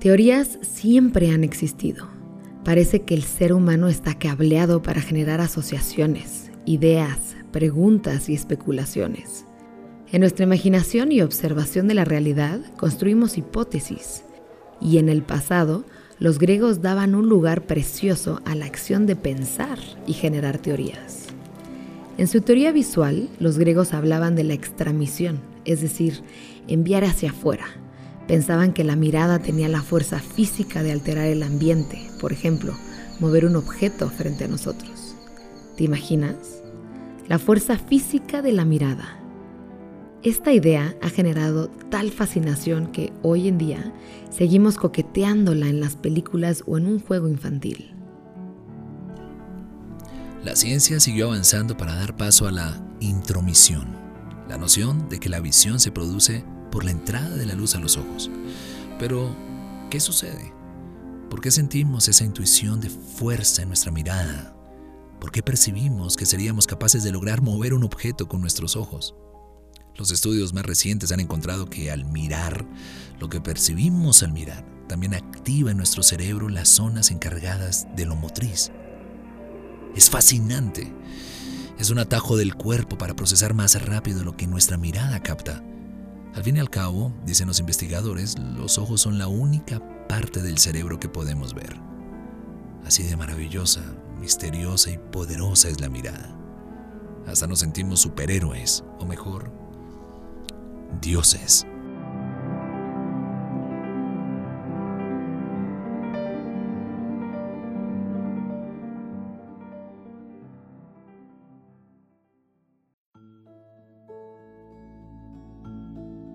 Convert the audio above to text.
Teorías siempre han existido. Parece que el ser humano está cableado para generar asociaciones, ideas, preguntas y especulaciones. En nuestra imaginación y observación de la realidad construimos hipótesis. Y en el pasado, los griegos daban un lugar precioso a la acción de pensar y generar teorías. En su teoría visual, los griegos hablaban de la extramisión, es decir, enviar hacia afuera, Pensaban que la mirada tenía la fuerza física de alterar el ambiente, por ejemplo, mover un objeto frente a nosotros. ¿Te imaginas? La fuerza física de la mirada. Esta idea ha generado tal fascinación que hoy en día seguimos coqueteándola en las películas o en un juego infantil. La ciencia siguió avanzando para dar paso a la intromisión, la noción de que la visión se produce por la entrada de la luz a los ojos. Pero, ¿qué sucede? ¿Por qué sentimos esa intuición de fuerza en nuestra mirada? ¿Por qué percibimos que seríamos capaces de lograr mover un objeto con nuestros ojos? Los estudios más recientes han encontrado que al mirar, lo que percibimos al mirar, también activa en nuestro cerebro las zonas encargadas de lo motriz. Es fascinante. Es un atajo del cuerpo para procesar más rápido lo que nuestra mirada capta. Al fin y al cabo, dicen los investigadores, los ojos son la única parte del cerebro que podemos ver. Así de maravillosa, misteriosa y poderosa es la mirada. Hasta nos sentimos superhéroes, o mejor, dioses.